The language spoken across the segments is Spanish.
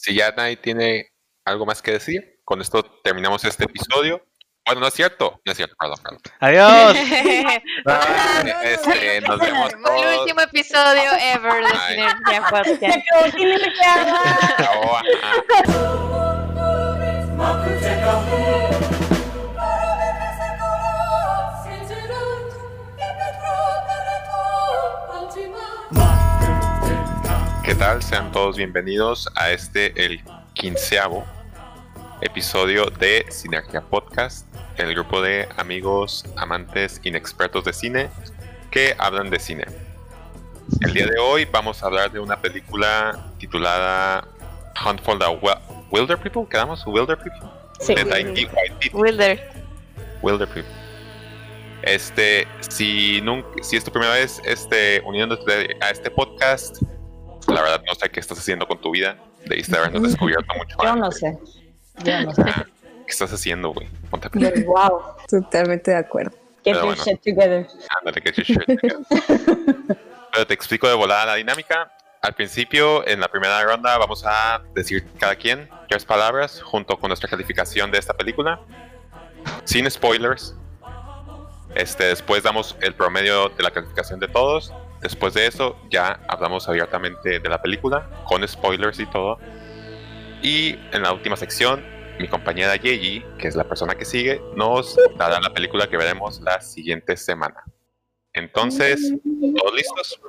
si ya nadie tiene algo más que decir, con esto terminamos este episodio. Bueno, no es cierto, no es cierto, perdón, perdón. Adiós. Este, nos vemos El último episodio ever de Ay. Sinergia Podcast. Chao, tal? Sean todos bienvenidos a este, el quinceavo episodio de Sinergia Podcast, el grupo de amigos, amantes, inexpertos de cine que hablan de cine. El día de hoy vamos a hablar de una película titulada Hunt for the Wi- Wilder People, ¿quedamos? Wilder People. Sí. De. Wilder. Wilder People. Este, si nunca, si es tu primera vez este, uniéndote a este podcast, la verdad no sé qué estás haciendo con tu vida. Debiste habernos descubierto mucho Yo antes. no sé. Yo no sé. Ah, ¿Qué estás haciendo, güey? Ponte a wow. Totalmente de acuerdo. Get Pero your bueno. shit together. Ándale, get your shit together. Pero te explico de volada la dinámica. Al principio, en la primera ronda, vamos a decir cada quien tres palabras junto con nuestra calificación de esta película. Sin spoilers. Este, después damos el promedio de la calificación de todos. Después de eso, ya hablamos abiertamente de la película, con spoilers y todo. Y en la última sección, mi compañera Yeji, que es la persona que sigue, nos dará la película que veremos la siguiente semana. Entonces, ¿todos listos?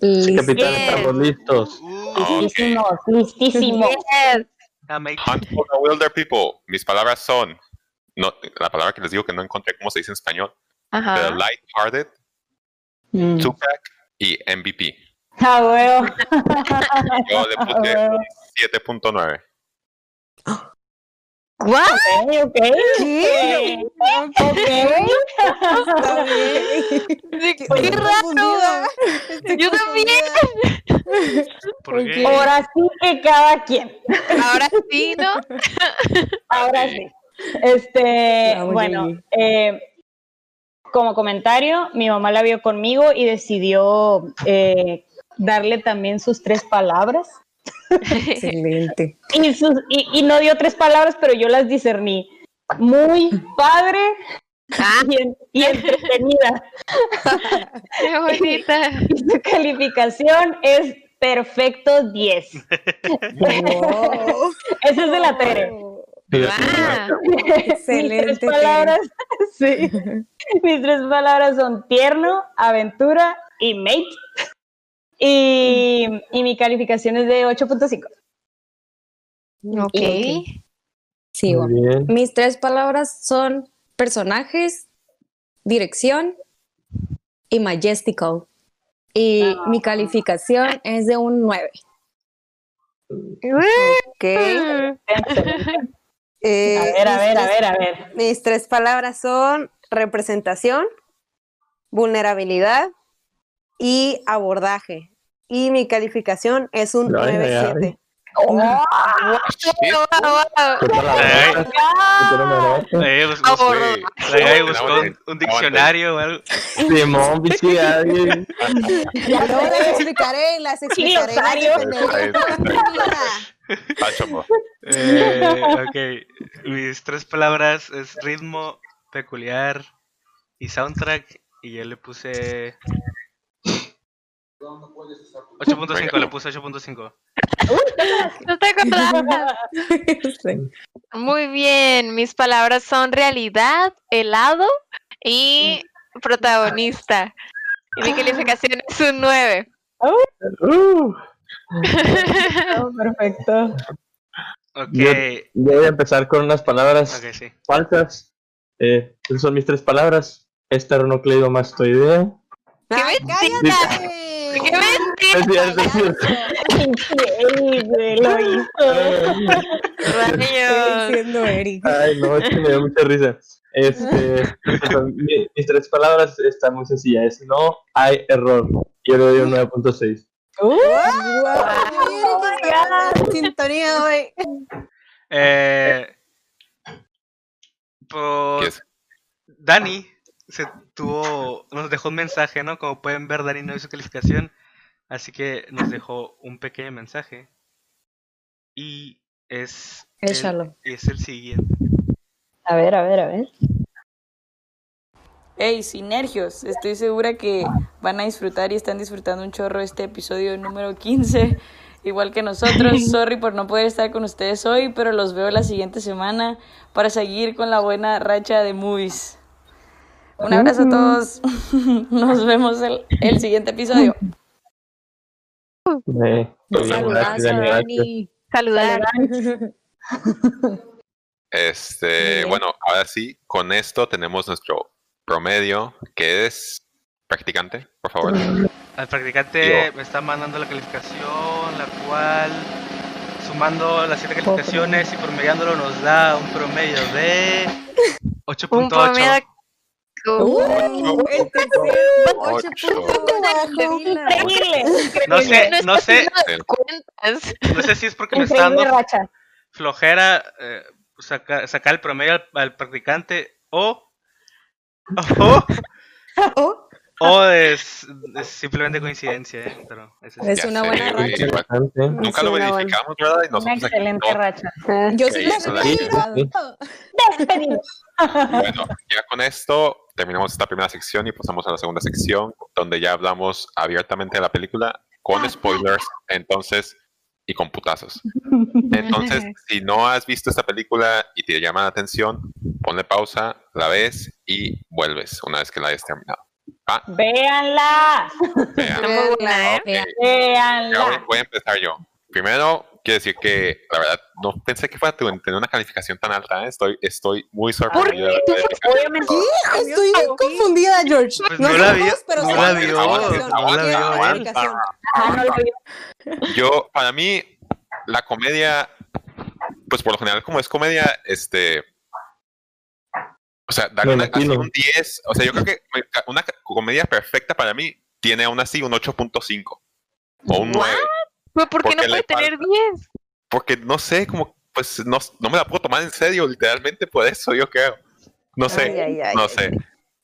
Listo. Capitán, estamos listos. Ok. Listísimos, listísimos. Yes. Hunt for the Wilder People. Mis palabras son, no, la palabra que les digo que no encontré cómo se dice en español, Ajá. pero Lighthearted, Mm. Tupac y MVP. Ah, huevo. Yo le puse Ah, huevo. un 7.9. ¿What? Ok, ok. ¿Qué? Ok. Bien. Qué Estoy raro. Yo también. ¿Por ¿Por qué? qué? Ahora sí que cada quien. Ahora sí, ¿no? Ahora Sí. sí. Este, Bravo, bueno, eh, como comentario, mi mamá la vio conmigo y decidió eh, darle también sus tres palabras. Excelente. Y, sus- y, y no dio tres palabras, pero yo las discerní. Muy padre Ah, y, en- y entretenida. qué bonita. Y su calificación es perfecto 10. Wow. Esa es de la Tere. Wow. Mis Excelente. tres palabras, sí. Mis tres palabras son tierno, aventura y mate. Y, y mi calificación es de 8.5. Ok. Sigo. Muy bien. Mis tres palabras son personajes, dirección y majestical. Y mi calificación es de un 9. Ok. Eh, A ver, a mis ver, a tres- ver, a ver. Mis tres palabras son representación, vulnerabilidad y abordaje. Y mi calificación es un Ay, ay, ay. 9-7. Buscó, un, diccionario o algo. Simón, bichi, alguien. Luego las explicaré, las explicaré. Eh, ok, mis tres palabras es ritmo, peculiar y soundtrack. Y yo le puse 8.5, le puse 8.5. No te acordabas. Muy bien, mis palabras son realidad, helado y protagonista. Y mi calificación es un 9. Uh, Oh, perfecto. Ok, Yo- yo voy a empezar con unas palabras sí. falsas. Eh, esas son mis tres palabras. Cállate. ¡Qué mentira! Es cierto, es cierto. Increíble, lo hizo. Diciendo Eric. Ay, no, es que me dio mucha risa. Este, son mi- mis tres palabras están muy sencillas. Es no hay error. Yo le doy un 9.6. Uh, Wow, Oh sintonía hoy. Eh, por ¿Qué es? Dani se tuvo, nos dejó un mensaje, ¿no? Como pueden ver, Dani no hizo calificación, así que nos dejó un pequeño mensaje. y es Échalo. El, es el siguiente. A ver, a ver, a ver. Hey, sinergios, estoy segura que van a disfrutar y están disfrutando un chorro este episodio número 15, igual que nosotros. Sorry por no poder estar con ustedes hoy, pero los veo la siguiente semana para seguir con la buena racha de movies. Un abrazo a todos. Nos vemos el, el siguiente episodio. Eh, Saludazo, Dani. Saludar. Este, bueno, ahora sí, con esto tenemos nuestro promedio, que es practicante, por favor. Al practicante me está mandando la calificación, la cual, sumando las siete calificaciones y promediándolo, nos da un promedio de Un 8.8. promedio. Uh, el tercero, Ocho. 8.8. Increíble. No sé, No sé, no sé si es porque me está dando flojera eh, saca- sacar el promedio al, al practicante o o, Oh, o es, es simplemente coincidencia, ¿eh? pero es- una sé, buena racha. Nunca Sí, lo verificamos, ¿verdad? Y Una aquí, excelente no. racha. Yo sí lo. Despedido. Bueno, ya con esto terminamos esta primera sección y pasamos a la segunda sección, donde ya hablamos abiertamente de la película con spoilers, entonces, y con putazos. Entonces, si no has visto esta película y te llama la atención, ponle pausa, la ves y vuelves una vez que la hayas terminado. Ah, Véanla. vean. Muy buena, ¿eh? Voy, Véanla. voy a empezar yo. Primero, quiero decir que la verdad no pensé que fuera tener una calificación tan alta. ¿eh? Estoy, estoy muy sorprendido. de la calificación. Obviamente. Estoy bien confundida, George. Pues no la vi- pero no la vio, no la. Ah, no. Yo, para mí, la comedia, pues por lo general, como es comedia, este. O sea, darle una- así un 10. O sea, yo creo que una comedia perfecta para mí tiene aún así un 8.5 o un 9. Pues, ¿por qué no puede tener falta. 10? Porque no sé, como, pues no, no me la puedo tomar en serio, literalmente por eso, yo creo. No sé, Ay, ay, ay, no ay. sé.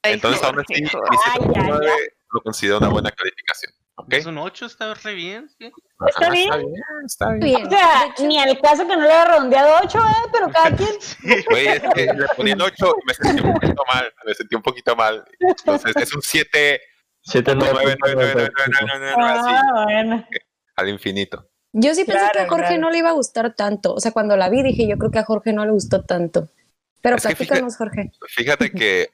Ay, Entonces, aún así, mi hijo. Ay, ay, 7.9 lo considero una buena calificación. Es un 8, está re bien. ¿sí? Está Ajá, bien. Está bien, está bien. Bien. O sea, ni al caso que no le haya redondeado 8, ¿eh? Pero cada quien. Güey, es que le ponía el 8 y me sentí un poquito mal. Me sentí un poquito mal. Entonces, es un 7, 7, 9, 9, 9, 9, 9, 9, 9, 9, así, Ah, bueno. al infinito. Yo sí pensé que a Claro, Jorge claro. no le iba a gustar tanto. O sea, cuando la vi dije, yo creo que a Jorge no le gustó tanto. Pero Es que fíjate- platícanos, Jorge. Fíjate que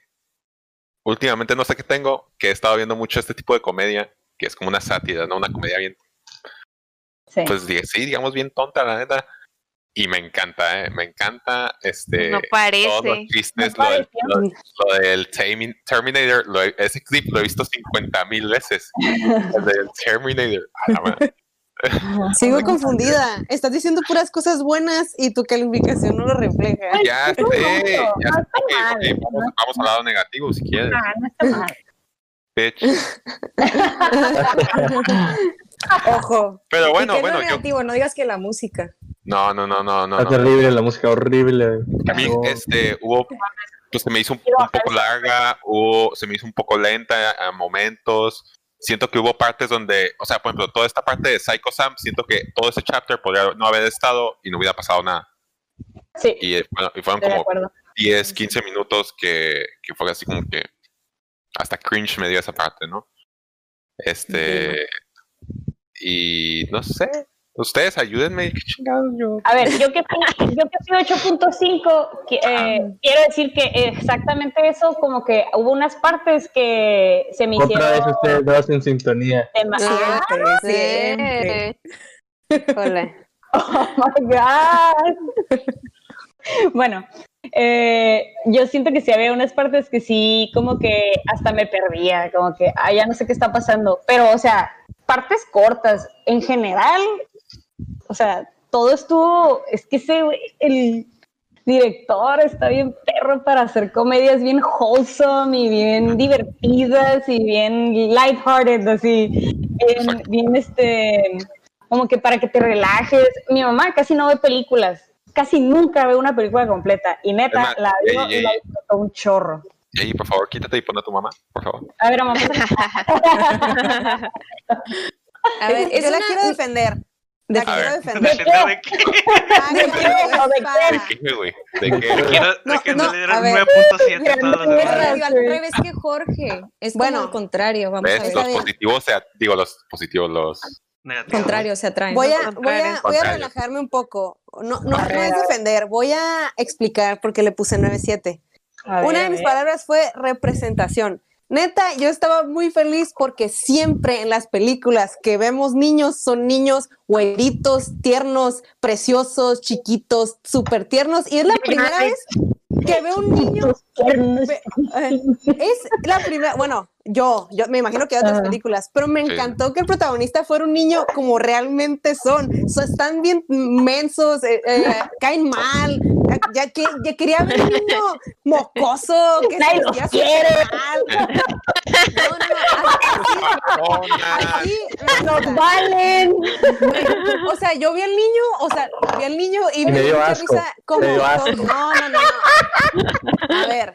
últimamente no sé qué tengo, que he estado viendo mucho este tipo de comedia, que es como una sátira, ¿no? Una comedia bien, Sí. pues sí, digamos bien tonta, la neta. Y me encanta, ¿eh? Me encanta este. No Todos parece. los chistes, No lo, del, pareció. lo- lo del Termin- Terminator, lo ese clip lo he visto 50 mil veces. El del Terminator. A la madre. Sigo confundida. Estás diciendo puras cosas buenas y tu calificación no lo refleja. Ya sé, ya no sé. vamos, vamos al lado negativo si quieres. Ah, no está mal. Bitch. Ojo. Pero ¿Y bueno, qué es lo bueno, yo. negativo? No digas que la música. No, no, no, no, no. Está no. terrible, la música horrible. A mí, No. este, hubo, pues se me hizo un, un poco larga, hubo, se me hizo un poco lenta a momentos. Siento que hubo partes donde, o sea, por ejemplo, toda esta parte de Psycho Sam, siento que todo ese chapter podría no haber estado y no hubiera pasado nada. Sí, Y, eh, bueno, y fueron como acuerdo. 10, 15 minutos que, que fue así como que hasta cringe me dio esa parte, ¿no? Este, y no sé, ustedes ayúdenme, qué chingados yo. A ver, yo que yo que fui 8.5, que, eh, quiero decir que exactamente eso, como que hubo unas partes que se me Otra vez hicieron ustedes dos en sintonía. demasiado. Siempre, siempre. Híjole. Oh my God. bueno, eh, yo siento que sí había unas partes que sí, como que hasta me perdía, como que, ah, ya no sé qué está pasando. Pero, o sea, partes cortas, en general, o sea, todo estuvo, es que ese, el director está bien perro para hacer comedias bien wholesome y bien divertidas y bien lighthearted, así, bien este, como que para que te relajes. Mi mamá casi no ve películas, casi nunca ve una película completa y neta, más, la vio ey, y la un chorro. Ey, por favor, quítate y pon a tu mamá, por favor. A ver, mamá, A ver, Es yo la una- quiero defender. La De- quiero ver. defender. ¿Defender de qué? Quiero ¿De espada. ¿De qué, güey? ¿De qué? Quiero No, de que no, no, le dieron a ver. 9.7 a todos los demás. al revés que Jorge. Es Bueno. como al contrario, vamos a ¿Ves? ver. Está Los positivos, se, digo, los positivos, los... Negativo. Contrario, se atraen. Voy a, Contrario. voy a, voy a Contrario. relajarme un poco. No, no, no es defender, voy a explicar porque le puse 9.7. A ver, Una de mis palabras fue representación. Neta, yo estaba muy feliz porque siempre en las películas que vemos niños son niños güeritos, tiernos, preciosos, chiquitos, súper tiernos. Y es la primera vez que veo un niño. Ve- eh, es la primera, bueno, yo, yo me imagino que hay otras Ajá. películas, pero me Sí. encantó que el protagonista fuera un niño como realmente son. So, están bien mensos, eh, eh, caen mal. Ya, ya que ya quería ver un niño mocoso que se los quiere. mal. No, no, no, así, así, ¡Nos valen! o sea, yo vi al niño, o sea, vi al niño y, Y me me dio asco, risa como, me dio como- asco. no, no, no, no. A ver,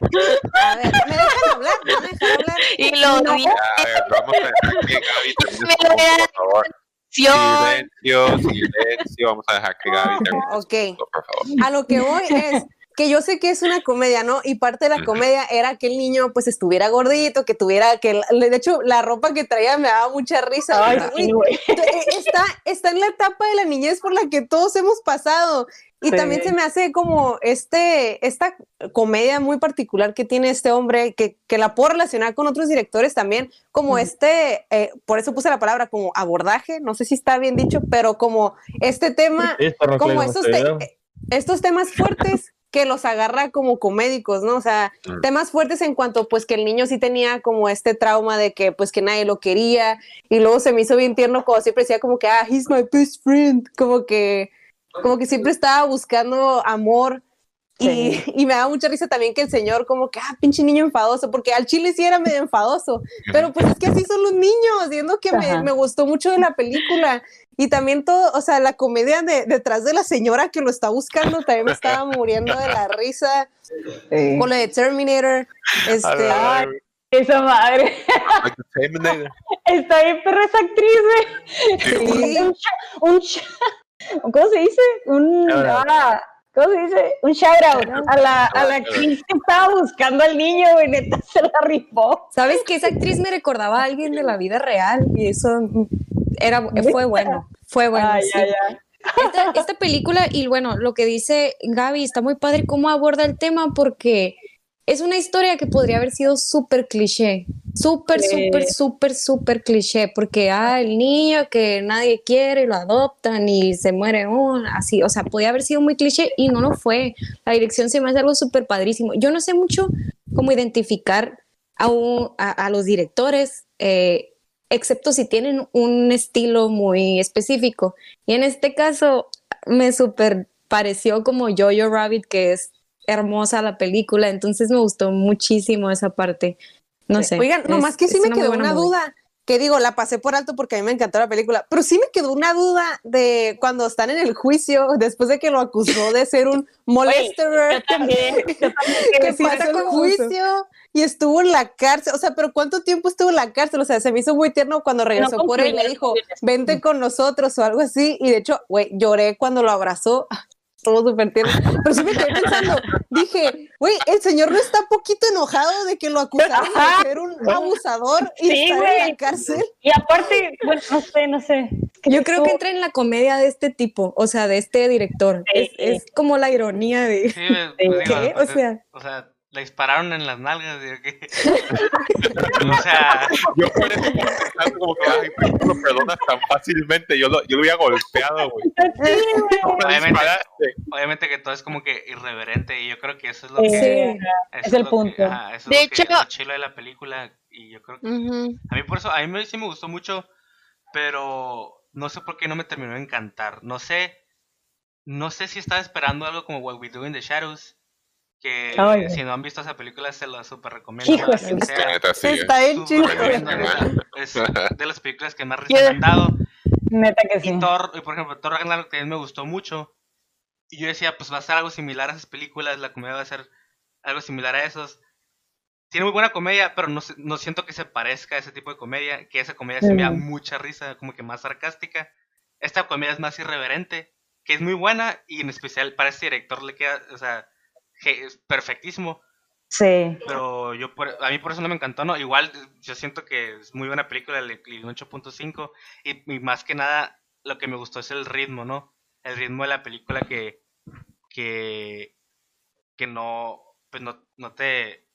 a ver, ¿me dejan hablar? ¿Me dejan hablar? Y lo No. vi. A ver, vamos a dejar que Gaby termine por favor. Silencio, silencio. Vamos a dejar que Gaby termine Ok. por favor. A lo que voy es que yo sé que es una comedia, ¿no? Y parte de la comedia era que el niño pues estuviera gordito, que tuviera, que de hecho la ropa que traía me daba mucha risa. Ay, sí, eh, está, está en la etapa de la niñez por la que todos hemos pasado. Y Sí. también se me hace como este, esta comedia muy particular que tiene este hombre, que, que la puedo relacionar con otros directores también, como este, eh, por eso puse la palabra como abordaje, no sé si está bien dicho, pero como este tema es por lo que como mostré, te- eh, estos temas fuertes que los agarra como comédicos, ¿no? O sea, temas fuertes en cuanto pues que el niño sí tenía como este trauma de que pues que nadie lo quería y luego se me hizo bien tierno como siempre decía como que, ah, he's my best friend, como que, como que siempre estaba buscando amor. Y, y me da mucha risa también que el señor como que, ah, pinche niño enfadoso, porque al chile sí era medio enfadoso, pero pues es que así son los niños, viendo que me, me gustó mucho de la película. Y también todo, o sea, la comedia de, detrás de la señora que lo está buscando, también me estaba muriendo de la risa. Sí. Con lo de Terminator, este, Ay, Esa madre. like the Terminator. Está bien perra esa actriz, güey. sí, Un, sh- un ¿Cómo se dice? Un. Ah, ¿Cómo se dice? Un shout out a la, a la actriz que estaba buscando al niño, güey. Neta se la rifó. ¿Sabes que esa actriz me recordaba a alguien de la vida real? Y eso era, fue bueno. Fue bueno. Sí. ay. Esta, esta película, y bueno, lo que dice Gaby, está muy padre cómo aborda el tema porque es una historia que podría haber sido súper cliché. Súper, Sí. súper, súper, súper cliché. Porque, ah, el niño que nadie quiere, lo adoptan y se muere uno, así. O sea, podía haber sido muy cliché y no lo fue. La dirección se me hace algo súper padrísimo. Yo no sé mucho cómo identificar a, un- a- a los directores, eh, excepto si tienen un estilo muy específico. Y en este caso me super pareció como Jojo Rabbit, que es hermosa la película, entonces me gustó muchísimo esa parte. No sé. Oigan, nomás es- que sí me quedó una duda, que digo, la pasé por alto porque a mí me encantó la película, pero sí me quedó una duda de cuando están en el juicio, después de que lo acusó de ser un molesterer. Yo también. Yo también que el como- juicio y estuvo en la cárcel. O sea, pero ¿cuánto tiempo estuvo en la cárcel? O sea, se me hizo muy tierno cuando regresó por él y le dijo, vente con nosotros o algo así. Y de hecho, güey, lloré cuando lo abrazó. Estuvo súper tierno. Pero sí me quedé pensando, dije, güey, el señor no está poquito enojado de que lo acusaron Ajá. de ser un abusador y Sí, estar en güey. la cárcel. Y aparte, bueno, no sé, no sé. Yo creo que entra en la comedia de este tipo, o sea, de este director. Sí. Es, es como la ironía de... Sí, digo, ¿Qué? O sea- o sea, le dispararon en las nalgas. o sea, Yo por eso pensando como que, ay, ¿por qué lo perdonas tan fácilmente? Yo lo, yo lo había golpeado, güey. Güey. ¿Cómo me Obviamente. obviamente que todo es como que irreverente y yo creo que eso es lo Sí. que... Es el lo que- punto. ajá, eso De es lo que- hecho- lo chilo de la película y yo creo que... Ujú. A mí por eso, a mí me- sí me gustó mucho, pero no sé por qué no me terminó de encantar. No sé, no sé si estaba esperando algo como What We Do in the Shadows, que Ay, si no han visto esa película se la super recomiendo. Hijo sea. Neta, sí. Está bien chido. Es de las películas que más risa me han dado. Neta que sí. Y Thor, y por ejemplo, Thor Ragnarok también me gustó mucho. Y yo decía, pues va a ser algo similar a esas películas, la comedia va a ser algo similar a esos. Tiene muy buena comedia, pero no, se- no siento que se parezca a ese tipo de comedia, que esa comedia sí me da Mm. mucha risa, como que más sarcástica. esta comedia es más irreverente, que es muy buena y en especial para este director le queda, o sea, perfectísimo. Sí. Pero yo por- a mí por eso no me encantó, ¿no? Igual yo siento que es muy buena película, di un 8.5 y, y más que nada lo que me gustó es el ritmo, ¿no? El ritmo de la película que que que no pues no, no te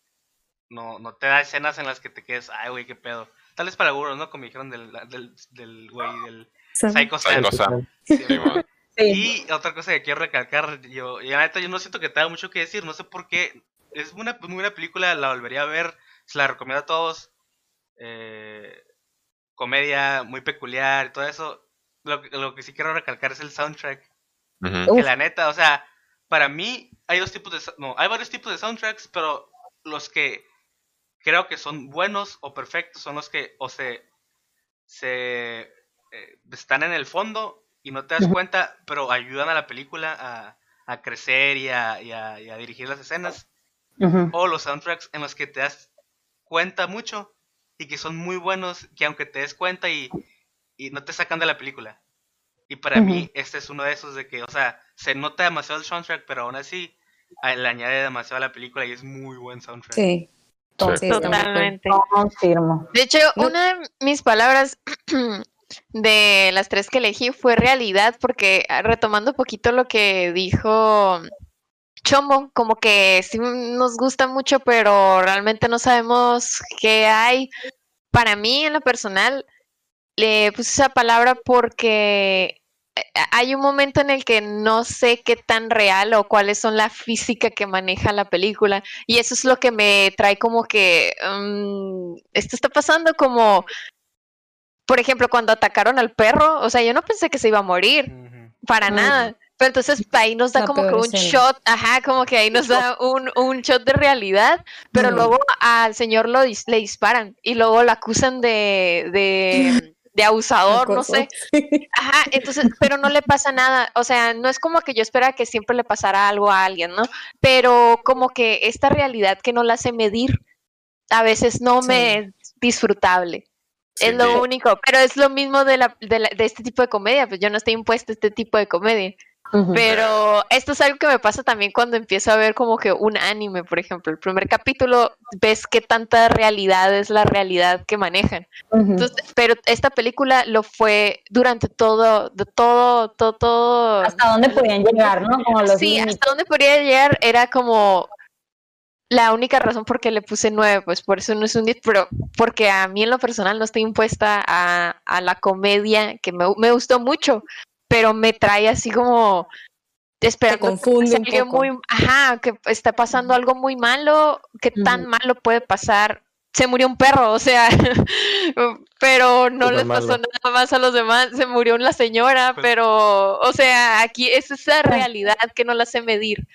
no, no te da escenas en las que te quedes, ay güey, qué pedo. Tal vez para algunos, ¿no? Como dijeron del del del güey del Psycho Sam. Psycho Sam. Sí, Sí, y otra cosa que quiero recalcar, yo, y la neta, yo no siento que tenga mucho que decir, no sé por qué. Es una muy buena película, la volvería a ver, se la recomiendo a todos. Eh, comedia muy peculiar y todo eso. Lo, que- lo que sí quiero recalcar es el soundtrack. Que la neta, o sea, para mí hay dos tipos de. No, hay varios tipos de soundtracks, pero los que creo que son buenos o perfectos son los que o se. se eh, están en el fondo y no te das cuenta, pero ayudan a la película a, a crecer y a, y a- y a dirigir las escenas. O los soundtracks en los que te das cuenta mucho y que son muy buenos, que aunque te des cuenta y, y no te sacan de la película. Y para mí, este es uno de esos de que, o sea, se nota demasiado el soundtrack, pero aún así a- le añade demasiado a la película y es muy buen soundtrack. Sí. Totalmente. Confirmo. De hecho, una de mis palabras de las tres que elegí fue realidad, porque ah, retomando un poquito lo que dijo Chomo, como que sí nos gusta mucho, pero realmente no sabemos qué hay. Para mí, en lo personal, le puse esa palabra porque eh, hay un momento en el que no sé qué tan real o cuáles son la física que maneja la película. Y eso es lo que me trae como que mm, esto está pasando como, por ejemplo, cuando atacaron al perro, o sea, yo no pensé que se iba a morir, para nada. Pero entonces ahí nos da La como que un escena. shot, ajá, como que ahí nos da un, un shot de realidad, pero Mm. luego al señor lo dis- le disparan y luego lo acusan de, de, de abusador, no sé. Ajá, entonces, pero no le pasa nada. O sea, no es como que yo esperara que siempre le pasara algo a alguien, ¿no? Pero como que esta realidad que no la hace medir, a veces no Sí. me es disfrutable. Sí, es lo único, pero es lo mismo de, la, de, la- de este tipo de comedia, pues yo no estoy impuesta a este tipo de comedia. Pero esto es algo que me pasa también cuando empiezo a ver como que un anime, por ejemplo. El primer capítulo ves qué tanta realidad es la realidad que manejan. Entonces, pero esta película lo fue durante todo, de todo, todo, todo. Hasta dónde podían llegar, ¿no? Como los Sí, hasta dónde podría llegar era como la única razón por qué le puse nueve, pues por eso no es un 10, pero porque a mí en lo personal no estoy impuesta a, a la comedia, que me, me gustó mucho, pero me trae así como esperando que confunde un poco. muy, ajá, que está pasando algo muy malo, qué tan malo puede pasar. Se murió un perro, o sea, pero no Súper les pasó nada más a los demás, se murió la señora, Pues- pero, o sea, aquí es esa realidad que no la sé medir,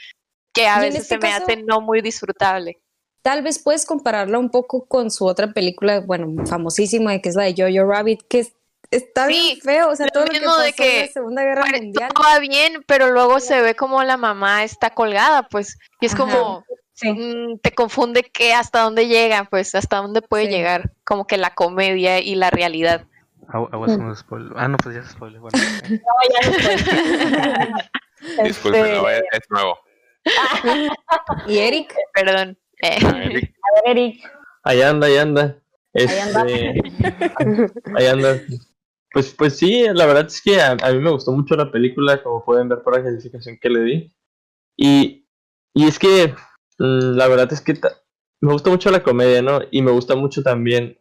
que a Y veces este se me caso- hace no muy disfrutable. Tal vez puedes compararla un poco con su otra película, bueno, famosísima, que es la de Jojo Rabbit, que es- está bien Sí, feo, o sea, lo todo lo que pasó de en que la Segunda Guerra Mundial. Todo va bien, pero luego se ve como la mamá está colgada, pues, y es Ajá. como, Sí. mm, te confunde que hasta dónde llega, pues, hasta dónde puede Sí. llegar, como que la comedia y la realidad. Aguas con spoilers. Ah, no, pues ya se spoiler. Bueno, No, ya después. Disculpen, Este, no, es, es nuevo. Y Eric, Perdón. Eh, Ah, Eric, a ver, Eric. Ahí anda, ahí anda. Ahí anda. Este, ahí anda. Pues, pues sí, la verdad es que a, a mí me gustó mucho la película, como pueden ver por la calificación que le di. Y, y es que mm, la verdad es que ta- me gusta mucho la comedia, ¿no? Y me gusta mucho también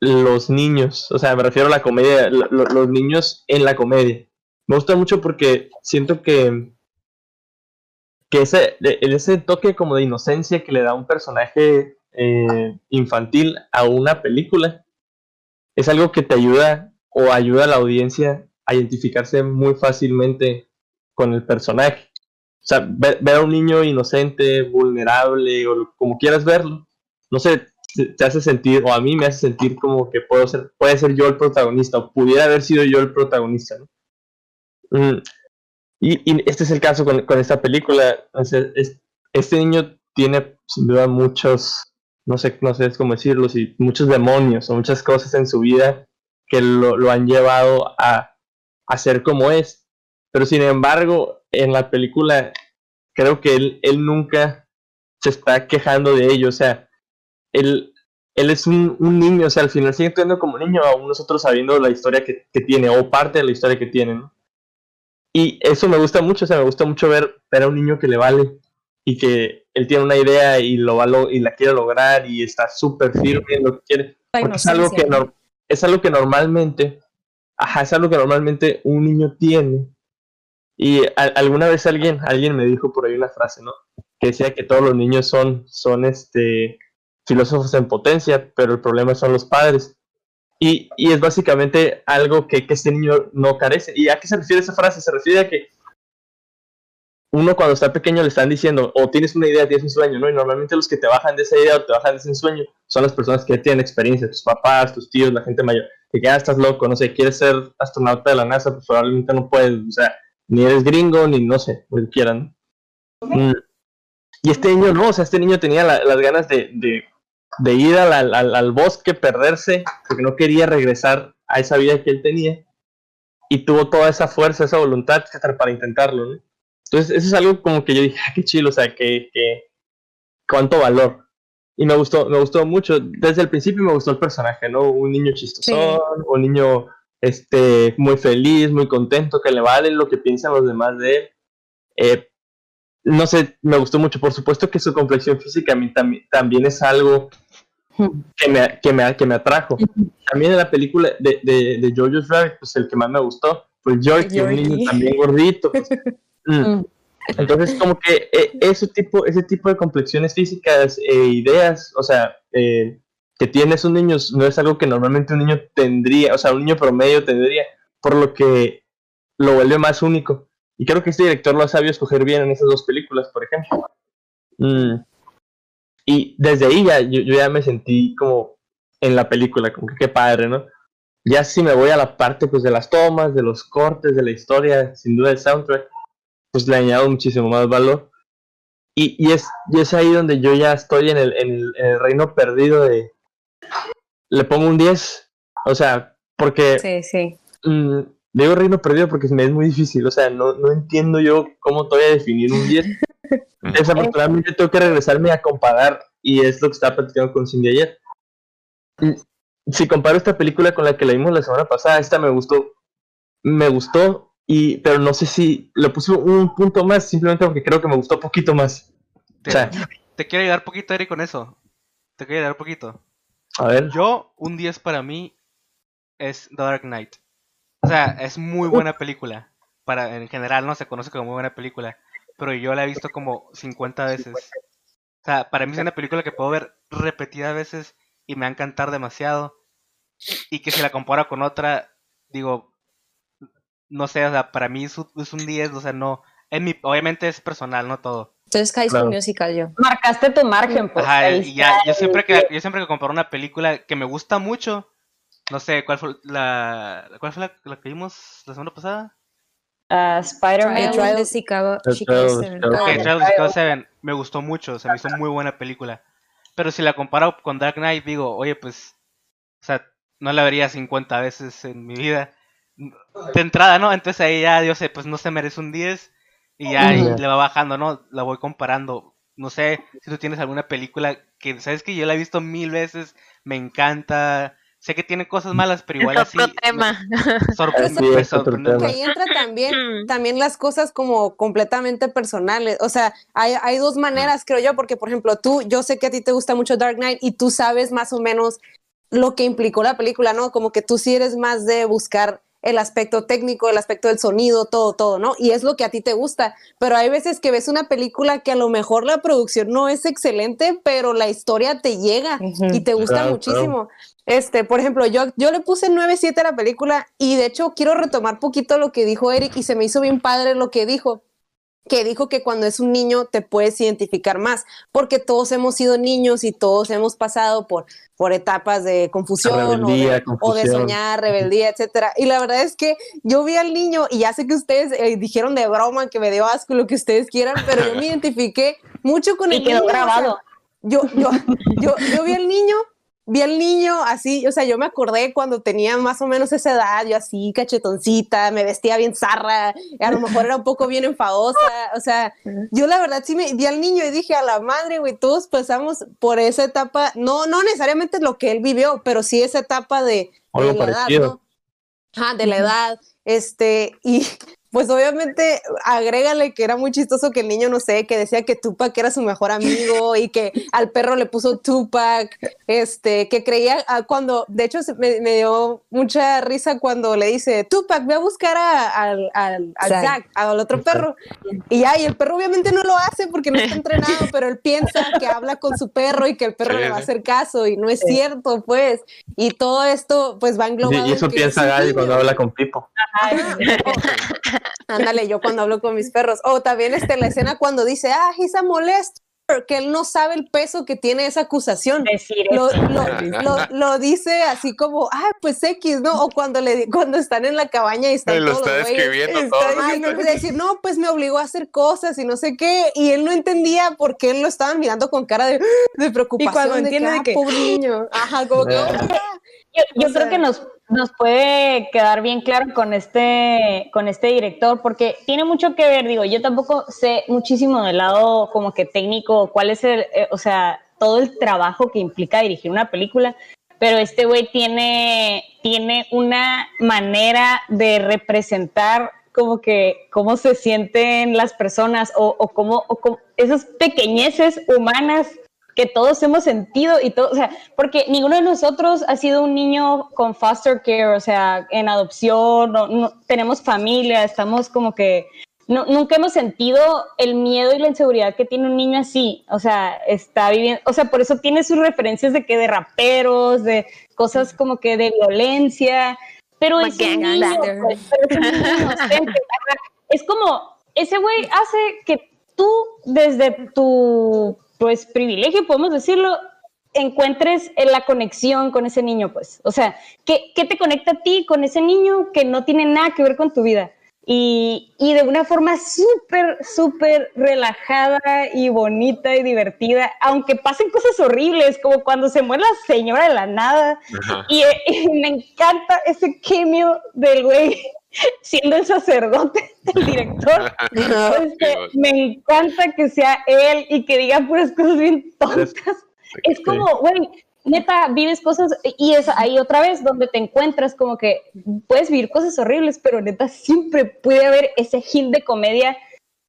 los niños. O sea, me refiero a la comedia, lo- lo- los niños en la comedia. Me gusta mucho porque siento que, que ese, ese toque como de inocencia que le da un personaje eh, infantil a una película es algo que te ayuda o ayuda a la audiencia a identificarse muy fácilmente con el personaje. O sea, ver, ver a un niño inocente, vulnerable o como quieras verlo, no sé, te, te hace sentir, o a mí me hace sentir como que puedo ser, puede ser yo el protagonista, o pudiera haber sido yo el protagonista, ¿no? Y, y este es el caso con, con esta película. O sea, es- este niño tiene sin duda muchos, no sé, no sé cómo decirlo, si muchos demonios o muchas cosas en su vida que lo, lo han llevado a a ser como es. Pero sin embargo, en la película creo que él, él nunca se está quejando de ello. O sea, él, él es un, un niño, o sea, al final sigue actuando como niño, aún nosotros sabiendo la historia que, que tiene, o parte de la historia que tiene, ¿no? Y eso me gusta mucho, o sea, me gusta mucho ver, ver a un niño que le vale y que él tiene una idea y, lo va lo- y la quiere lograr y está súper firme en lo que quiere. Es algo, que es algo que normalmente, ajá, es algo que normalmente un niño tiene. Y a- alguna vez alguien, alguien me dijo por ahí una frase, ¿no? Que decía que todos los niños son, son este, filósofos en potencia, pero el problema son los padres. Y, y es básicamente algo que, que este niño no carece. ¿Y a qué se refiere esa frase? Se refiere a que uno cuando está pequeño le están diciendo, o tienes una idea, tienes un sueño, ¿no? Y normalmente los que te bajan de esa idea o te bajan de ese sueño son las personas que tienen experiencia, tus papás, tus tíos, la gente mayor, que ya estás loco, no sé, quieres ser astronauta de la NASA, pues probablemente no puedes, o sea, ni eres gringo, ni no sé, lo que quieran. Mm. Y este niño no, o sea, este niño tenía la- las ganas de, de, de ir al, al- al- al bosque, perderse, porque no quería regresar a esa vida que él tenía. Y tuvo toda esa fuerza, esa voluntad, para intentarlo, ¿no? Entonces, eso es algo como que yo dije, ah, qué chido, o sea, que, que cuánto valor. Y me gustó, me gustó mucho. Desde el principio me gustó el personaje, ¿no? Un niño chistosón, un niño este, muy feliz, muy contento, que le vale lo que piensan los demás de él. Eh, no sé, me gustó mucho. Por supuesto que su complexión física a mí también, también es algo que me, que me, que me atrajo. También en la película de, de, de Jojo's Rabbit, pues el que más me gustó fue Yorkie, un niño también gordito. pues. Mm. Entonces, como que eh, ese, tipo, ese tipo de complexiones físicas e ideas, o sea, eh, que tienes un niño, no es algo que normalmente un niño tendría, o sea, un niño promedio tendría, por lo que lo vuelve más único. Y creo que este director lo ha sabido escoger bien en esas dos películas, por ejemplo. Mm. Y desde ahí ya, yo, yo ya me sentí como en la película, como que qué padre, ¿no? Ya si me voy a la parte pues de las tomas, de los cortes, de la historia, sin duda el soundtrack, pues le añado muchísimo más valor. Y, y, es, y es ahí donde yo ya estoy en el, en el, en el reino perdido de... Le pongo un 10, o sea, porque... Sí, sí. mm, digo reino perdido porque me es muy difícil, o sea, no, no entiendo yo cómo te voy a definir un 10. Desafortunadamente tengo que regresarme a comparar y es lo que estaba platicando con Cindy ayer. Si comparo esta película con la que la vimos la semana pasada, esta me gustó, me gustó, y, pero no sé si le puse un punto más simplemente porque creo que me gustó poquito más. Te, O sea, te quiero ayudar poquito, Eric, con eso. Te quiero ayudar poquito. a ver, Yo, un 10 para mí es The Dark Knight. O sea, es muy buena película. Para, en general no se conoce como muy buena película. Pero yo la he visto como 50 veces. O sea, para mí es una película que puedo ver repetidas veces y me va a encantar demasiado. Y que si la comparo con otra, digo, no sé, o sea, para mí es un, es un 10, o sea, no. En mi, obviamente es personal, no todo. Entonces High School Claro. Musical yo. Marcaste tu margen, pues. Ajá, ahí y ya, yo siempre que yo siempre que comparo una película que me gusta mucho, no sé, ¿cuál fue la cuál fue la, la que vimos la semana pasada? Ah, Spider-Man. Trial of Chicago, Chicago Trial of Seven. Chicago Ok, Seven. Trial of Chicago 7 me gustó mucho, se me hizo muy buena película. Pero si la comparo con Dark Knight, digo, oye, pues, o sea, no la vería 50 veces en mi vida. De entrada, ¿no? Entonces ahí ya, yo sé, pues no se merece un 10 y ya le va bajando, ¿no? La voy comparando. No sé si tú tienes alguna película que, ¿sabes que Yo la he visto mil veces, me encanta. Sé que tiene cosas malas, pero igual así. Otro me- tema. sorpre- Así es, otro tema. que ahí entra también, Mm. también las cosas como completamente personales. O sea, hay, hay dos maneras, creo yo, porque por ejemplo, tú, yo sé que a ti te gusta mucho Dark Knight y tú sabes más o menos lo que implicó la película, ¿no? Como que tú sí eres más de buscar el aspecto técnico, el aspecto del sonido, todo, todo, ¿no? Y es lo que a ti te gusta. Pero hay veces que ves una película que a lo mejor la producción no es excelente, pero la historia te llega y te gusta Claro, muchísimo. Este, por ejemplo, yo, yo le puse 9-7 a la película y de hecho quiero retomar poquito lo que dijo Eric y se me hizo bien padre lo que dijo que dijo que cuando es un niño te puedes identificar más, porque todos hemos sido niños y todos hemos pasado por, por etapas de confusión o de- o, soñar, rebeldía, etcétera. Y la verdad es que yo vi al niño y ya sé que ustedes eh, dijeron de broma que me dio asco lo que ustedes quieran, pero yo me identifiqué mucho con Y el quedó niño, o sea, grabado. yo, yo, yo, yo vi al niño vi al niño así, o sea, yo me acordé cuando tenía más o menos esa edad, yo así cachetoncita, me vestía bien zarra, a lo mejor era un poco bien enfadosa, o sea, yo la verdad sí me vi al niño y dije a la madre, güey, todos pasamos por esa etapa, no, no necesariamente lo que él vivió, pero sí esa etapa de, de la edad. ¿no? Ajá, de la edad, este, y pues obviamente agrégale que era muy chistoso que el niño, no sé, que decía que Tupac era su mejor amigo y que al perro le puso Tupac, este, que creía ah, cuando, de hecho se- me, me dio mucha risa cuando le dice, Tupac, ve a buscar a- al, al, al Zack. Zack, al otro perro. Y ya, y el perro obviamente no lo hace porque no está entrenado, pero él piensa que habla con su perro y que el perro Sí, le va a hacer caso y no es cierto, pues. Y todo esto, pues va englobado. y eso piensa Gaby cuando habla con Pipo. Ándale, yo cuando hablo con mis perros. O también este, la escena cuando dice, ah, he's a molest, que él no sabe el peso que tiene esa acusación. Decir Lo, eso. lo, lo, lo dice así como, ah, pues X, ¿no? O cuando le cuando están en la cabaña y están Lo todos está los güeyes. describiendo Está todo. diciendo, pues, decir, no, pues me obligó a hacer cosas y no sé qué. Y él no entendía por qué él lo estaban mirando con cara de, de preocupación. cuando de entiende de ah, que- pobre niño. Ajá, como que, Ah. "Ah". Yo, creo sea- que nos, nos puede quedar bien claro con este, con este director, porque tiene mucho que ver, digo, yo tampoco sé muchísimo del lado como que técnico, cuál es el, eh, o sea, todo el trabajo que implica dirigir una película, pero este güey tiene, tiene una manera de representar como que cómo se sienten las personas o, o cómo, o cómo esas pequeñeces humanas que todos hemos sentido y todo, o sea, porque ninguno de nosotros ha sido un niño con foster care, o sea, en adopción, no, no- tenemos familia, estamos como que no- nunca hemos sentido el miedo y la inseguridad que tiene un niño así, o sea, está viviendo, o sea, por eso tiene sus referencias de que de raperos, de cosas como que de violencia, pero es un niño, pues, pero es un niño inocente, es como, ese güey hace que tú desde tu pues privilegio, podemos decirlo, encuentres en la conexión con ese niño, pues. O sea, ¿qué, qué te conecta a ti con ese niño que no tiene nada que ver con tu vida? Y, y de una forma súper, súper relajada y bonita y divertida, aunque pasen cosas horribles, como cuando se muere la señora de la nada. Y, eh, y me encanta ese cameo del güey siendo el sacerdote del director. Este, me encanta que sea él y que diga puras cosas bien tontas. Es como, güey, neta, vives cosas y es ahí otra vez donde te encuentras como que puedes vivir cosas horribles, pero neta siempre puede haber ese hint de comedia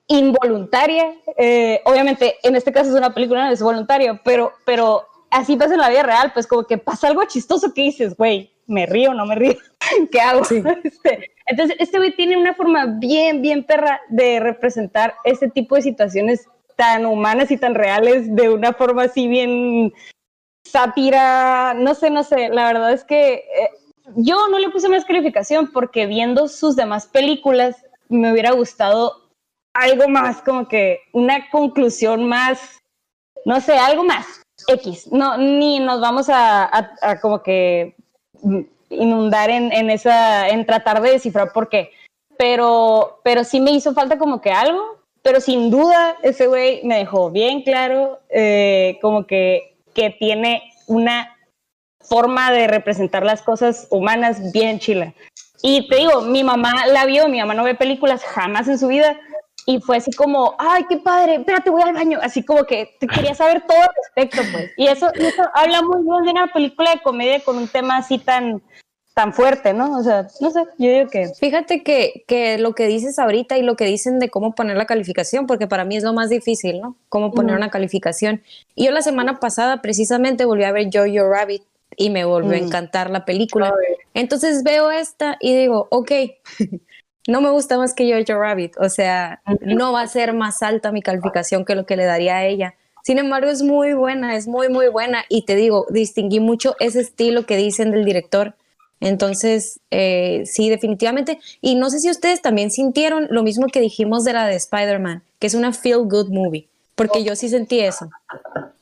involuntaria. Eh, obviamente, en este caso es una película, no es voluntario, pero, pero así pasa en la vida real, pues como que pasa algo chistoso que dices, güey, me río, no me río, ¿qué hago? Este, entonces, este güey tiene una forma bien, bien perra de representar ese tipo de situaciones tan humanas y tan reales de una forma así bien sátira, no sé, no sé, la verdad es que eh, yo no le puse más calificación porque viendo sus demás películas me hubiera gustado algo más, como que una conclusión más, no sé, algo más X, no, ni nos vamos a como que mm, inundar en, en esa, en tratar de descifrar por qué, pero, pero sí me hizo falta como que algo, pero sin duda ese güey me dejó bien claro eh, como que, que tiene una forma de representar las cosas humanas bien chila. Y te digo, mi mamá la vio, mi mamá no ve películas jamás en su vida. Y fue así como, ay, qué padre, espérate, voy al baño. Así como que te quería saber todo al respecto, pues. Y eso, y eso habla muy bien de una película de comedia con un tema así tan, tan fuerte, ¿no? O sea, no sé, yo digo que Fíjate que, que lo que dices ahorita y lo que dicen de cómo poner la calificación, porque para mí es lo más difícil, ¿no? Cómo poner Ujú. una calificación. Y yo la semana pasada precisamente volví a ver Jojo Rabbit y me volvió a encantar la película. Entonces veo esta y digo, ok, no me gusta más que Jojo Rabbit, o sea, no va a ser más alta mi calificación que lo que le daría a ella. Sin embargo, es muy buena, es muy, muy buena. Y te digo, distinguí mucho ese estilo que dicen del director. Entonces, eh, sí, definitivamente. Y no sé si ustedes también sintieron lo mismo que dijimos de la de Spider-Man, que es una feel good movie, porque yo sí sentí eso.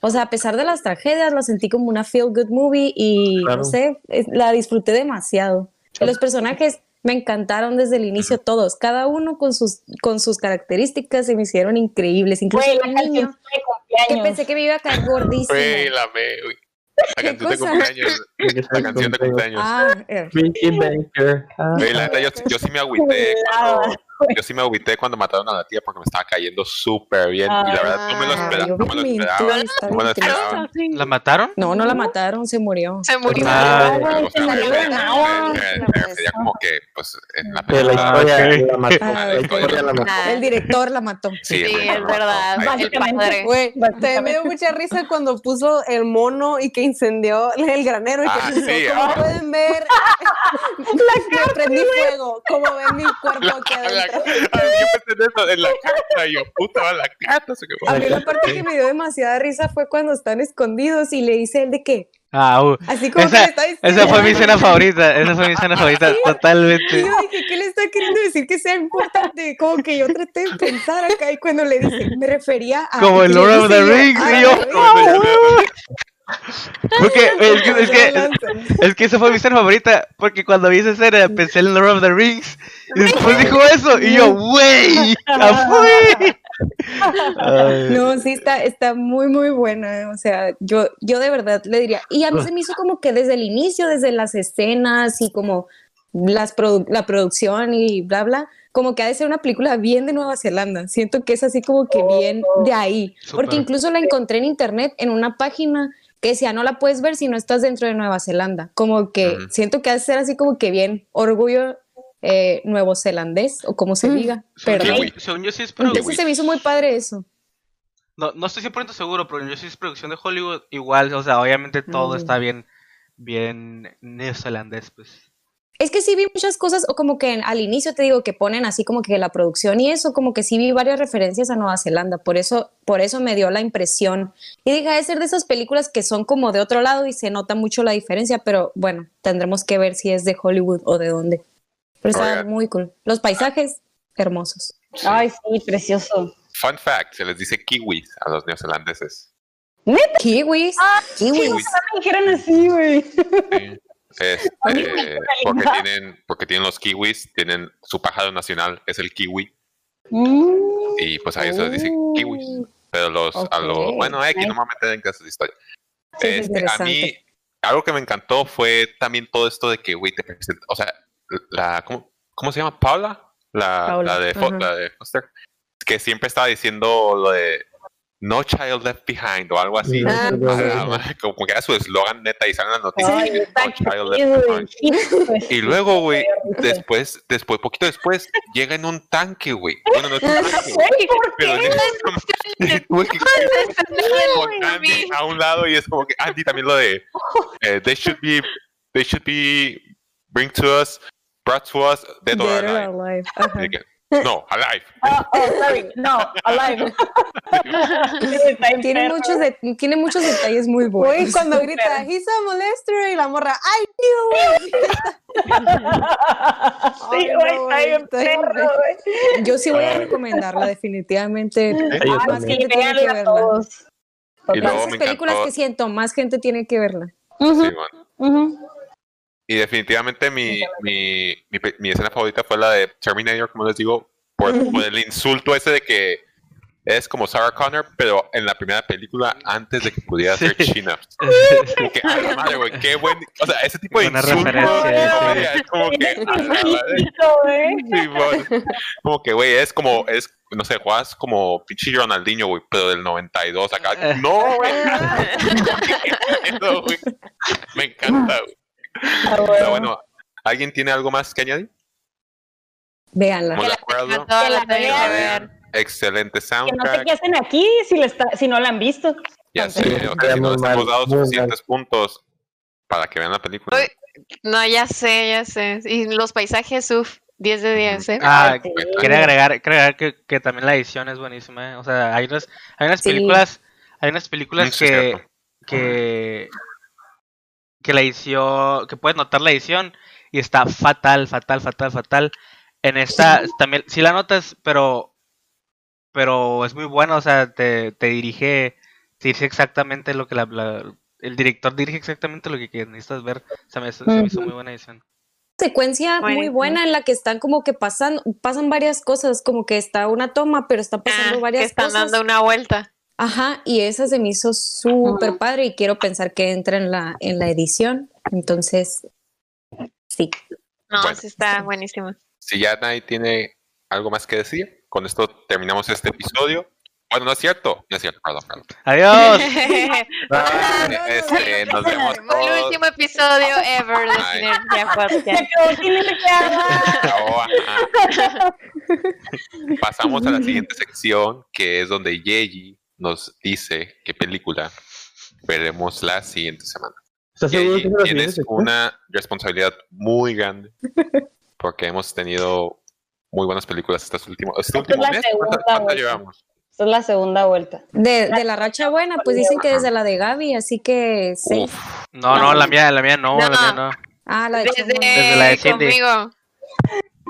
O sea, a pesar de las tragedias, la sentí como una feel good movie y Claro. no sé, la disfruté demasiado. Los personajes me encantaron desde el inicio todos, cada uno con sus, con sus características se me hicieron increíncreíbles, incluso la el canción niño de que pensé que me iba a caer gordísimo. La me. La canción de cosa? cumpleaños. La canción de cumpleaños. Ah, eh, Baker. ah. La neta, yo, yo sí me agüité cuando, yo sí me agüité cuando mataron a la tía porque me estaba cayendo súper bien. Y la verdad, no me lo ah, esperaba. No me lo esperaba. No me lo. ¿La mataron? No, no la mataron, se murió. Se murió. Ah, Pero, o sea, se me- murió me- de nada. me- me- me refería como que, pues, en la la película. la La la El director la mató. Sí, es verdad. Básicamente. también me dio mucha risa cuando puso el mono y que incendió el granero y que Ah, como pueden ver, me prendí fuego, como ven mi cuerpo aquí Ay, yo pensé en eso, en la carta, y yo, puta, la carta. A mí la parte que me dio demasiada risa fue cuando están escondidos y le dice él de que, Ah, uh, así como que esa, le está diciendo. esa fue mi escena favorita. Esa fue mi escena favorita, totalmente. yo dije, ¿qué le está queriendo decir que sea importante? Como que yo traté de pensar acá y cuando le dice, me refería a. Como el Lord of the yo, Rings, "Ah, y yo, la Como verga". se Porque es que, es que, es que esa fue mi escena favorita. Porque cuando vi esa escena pensé en Lord of the Rings. Y después dijo eso. Y yo, wey. Ay. No, sí, está, está muy, muy buena. O sea, yo, yo de verdad le diría. Y a mí se me hizo como que desde el inicio, desde las escenas y como las produ- la producción y bla, bla, como que ha de ser una película bien de Nueva Zelanda. Siento que es así como que bien de ahí. Porque incluso la encontré en internet en una página que decía, no la puedes ver si no estás dentro de Nueva Zelanda. Como que siento que ha de ser así como que bien orgullo eh, nuevo zelandés o como se diga. Según Pero yo- Kiwi. según yo sí es entonces producción. se me hizo muy padre eso. No, no estoy 100% seguro, pero yo sí es producción de Hollywood. Igual, o sea, obviamente todo Mm. está bien, bien neozelandés, pues. Es que sí vi muchas cosas, o como que en- al inicio te digo que ponen así como que la producción y eso, como que sí vi varias referencias a Nueva Zelanda, por eso, por eso me dio la impresión. Y dije, ha de ser de esas películas que son como de otro lado y se nota mucho la diferencia, pero bueno, tendremos que ver si es de Hollywood o de dónde. Pero está muy cool. Los paisajes, hermosos. Sí. Ay, sí, precioso. Fun fact, se les dice kiwis a los neozelandeses. Kiwis, kiwis. Kiwis. Me dijeron así, güey. Sí. Es, eh, porque tienen, porque tienen los kiwis, tienen su pájaro nacional, es el kiwi, Mm, y pues a eso les dicen kiwis. Pero los, a los, bueno, X, no me voy a meter en clases de historia. Sí, Este, a mí, algo que me encantó fue también todo esto de que, güey, te presenta, o sea, la, ¿cómo, cómo se llama? ¿Paula? La, Paula, la de, ajá. la de Foster, que siempre estaba diciendo lo de No Child Left Behind o algo así. Ah, la madre, como que era su eslogan neta y salen las noticias. Ay, No Child Left. Pues, Y luego, güey, después, después, poquito después, llega en un tanque, güey. Bueno, no es un tanque, ¿por pero qué? con Andy a un lado y es como que Andy también lo de eh, they should be they should be bring to us brought to us dead or Dead or alive. alive. Y que, no alive Oh, oh, sorry. No, alive. Tiene muchos, de- tiene muchos detalles muy buenos. Güey, cuando grita, he's a molester, y la morra, ¡ay, knew it". Sí, güey, no, está bien perro, güey. Yo sí voy a recomendarla, definitivamente. Yo Más también. gente tiene que verla. todos. y luego Esas me películas encantó que siento, más gente tiene que verla. sí, Ujú, man. ujú. Y definitivamente mi, mi, mi, pe- mi escena favorita fue la de Terminator como les digo por, por el insulto ese de que es como Sarah Connor pero en la primera película antes de que pudiera ser Sí. China Como que, a la madre, güey, qué buen. O sea, ese tipo de Buena insultos. referencia, sí. es como que. sí, como que, güey, es como. es No sé, juegas como pinche Ronaldinho, güey, pero del 92 acá. No, güey. No, güey. Me encanta, güey. Ah, Pero bueno. bueno, ¿alguien tiene algo más que añadir? Véanla. Que la vean. ver. Excelente Que no sé soundtrack. qué hacen aquí si, la está- si no la han visto. Ya sé, Sí, o sea, si no les hemos dado suficientes puntos para que vean la película. Uy. No, ya sé, ya sé. Y los paisajes, uff, 10 de 10, ¿eh? Ah, sí. quería agregar, quería agregar que, que también la edición es buenísima, ¿eh? O sea, hay unas, hay unas Sí. películas, hay unas películas que, que, que la edición, que puedes notar la edición y está fatal, fatal, fatal, fatal. En esta también, sí la notas, pero, pero es muy buena, o sea, te, te dirige, te dice exactamente lo que la, la- el director dirige exactamente lo que, necesitas ver. Se me, hizo- se me hizo muy buena edición. secuencia muy Buenísimo. buena en la que están como que pasan, pasan varias cosas, como que está una toma, pero está pasando Ah, varias que están cosas. dando una vuelta. Ajá, y esa se me hizo súper padre y quiero pensar que entra en la, en la edición. Entonces, sí. No, Bueno. sí está buenísimo. Si ya nadie tiene algo más que decir, con esto terminamos este episodio. Bueno, no es cierto, no es cierto, perdón, perdón. Adiós. Este, nos vemos El todos. último episodio ever. Pasamos a la siguiente sección, que es donde Yeji nos dice qué película veremos la siguiente semana. ¿Estás seguro Yeji, que es tienes sección? una responsabilidad muy grande porque hemos tenido muy buenas películas estas últimas, este Esta es último la mes. segunda ¿Cuántas, cuántas vuelta. llevamos? Esta es la segunda vuelta. De, de la racha buena, pues dicen que desde la de Gaby, así que sí. Uf, No, no, la mía, la mía no, la mía no. Ah, la de Desde. Desde la de Cindy. conmigo.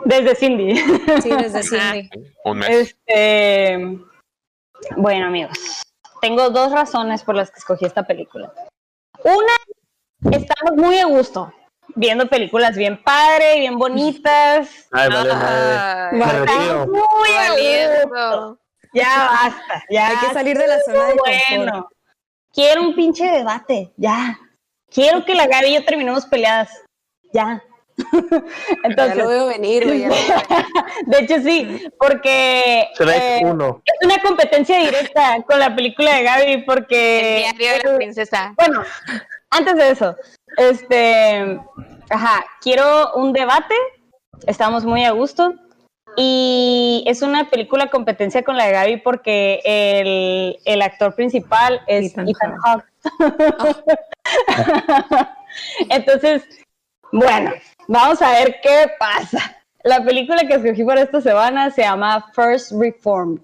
Desde Cindy. Sí, desde Cindy. un mes. Este, bueno, amigos, tengo dos razones por las que escogí esta película. Una, estamos muy a gusto viendo películas bien padre, bien bonitas. Ay, vale. Ay, Me Estamos muy a gusto. Ya basta, ya. Hay que salir de la zona de confort. Bueno, quiero un pinche debate, ya. Quiero que la Gaby y yo terminemos peleadas, ya. Ya Entonces, lo veo venir, güey. ya lo veo venir. de hecho sí, porque eh, 1. es una competencia directa con la película de Gaby El porque diario de la princesa. bueno, antes de eso, este, ajá, quiero un debate, estamos muy a gusto y es una película competencia con la de Gaby porque el, el actor principal es Ethan Ethan, Hawke. Entonces, bueno, vamos a ver qué pasa. La película que escogí para esta semana se llama First Reformed.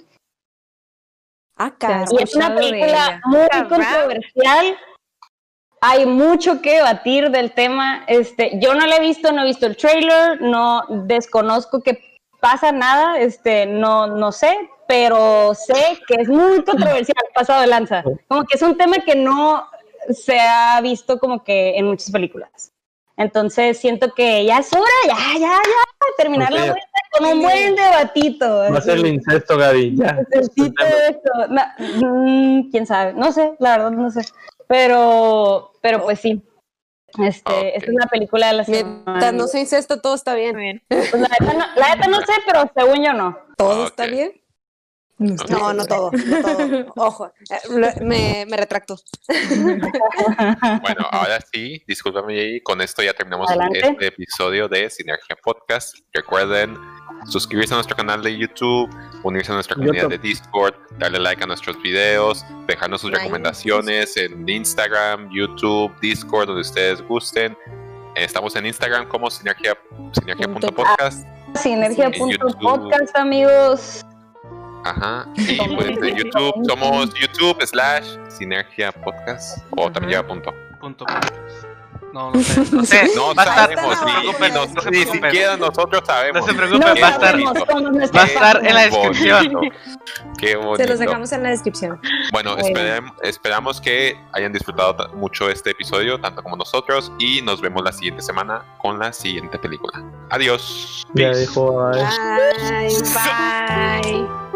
Ah. Y es una película muy controversial. Hay mucho que debatir del tema. Este, yo no la he visto, no he visto el trailer, no desconozco que pasa nada, este, no, no sé, pero sé que es muy controversial, pasado de lanza. Como que es un tema que no se ha visto como que en muchas películas. Entonces siento que ya es hora, ya, ya, ya, terminar la vuelta con un buen debatito. Va a ser el incesto, Gaby. Ya. Necesito eso. Na- mm, quién sabe, no sé, la verdad no sé. Pero, pero pues sí. Este, esta es una película de la semana. No se incesto, todo está bien. Bien. Pues la neta no, no sé, pero según yo no. ¿Todo está bien? No. No, no todo, no todo. Ojo, eh, me, me retracto. Bueno, ahora sí, discúlpame, Yeji, con esto ya terminamos Adelante. este episodio de Sinergia Podcast. Recuerden suscribirse a nuestro canal de YouTube, unirse a nuestra comunidad YouTube. de Discord, darle like a nuestros videos, dejarnos sus recomendaciones en Instagram, YouTube, Discord, donde ustedes gusten. Estamos en Instagram como sinergia, sinergia.podcast. Sinergia.podcast, amigos. Ajá. Y pues en YouTube somos YouTube slash Sinergia Podcast. O también lleva punto. Punto podcast. No, no sé. No sé. Sabemos, ni, siquiera nosotros sabemos. No se No preocupen, va a estar. Va a estar en la descripción. bonito. Qué bonito. Se los dejamos en la descripción. Bueno, esperamos que hayan disfrutado ta- mucho este episodio, tanto como nosotros, y nos vemos la siguiente semana con la siguiente película. Adiós. Ya Peace. Bye. Bye.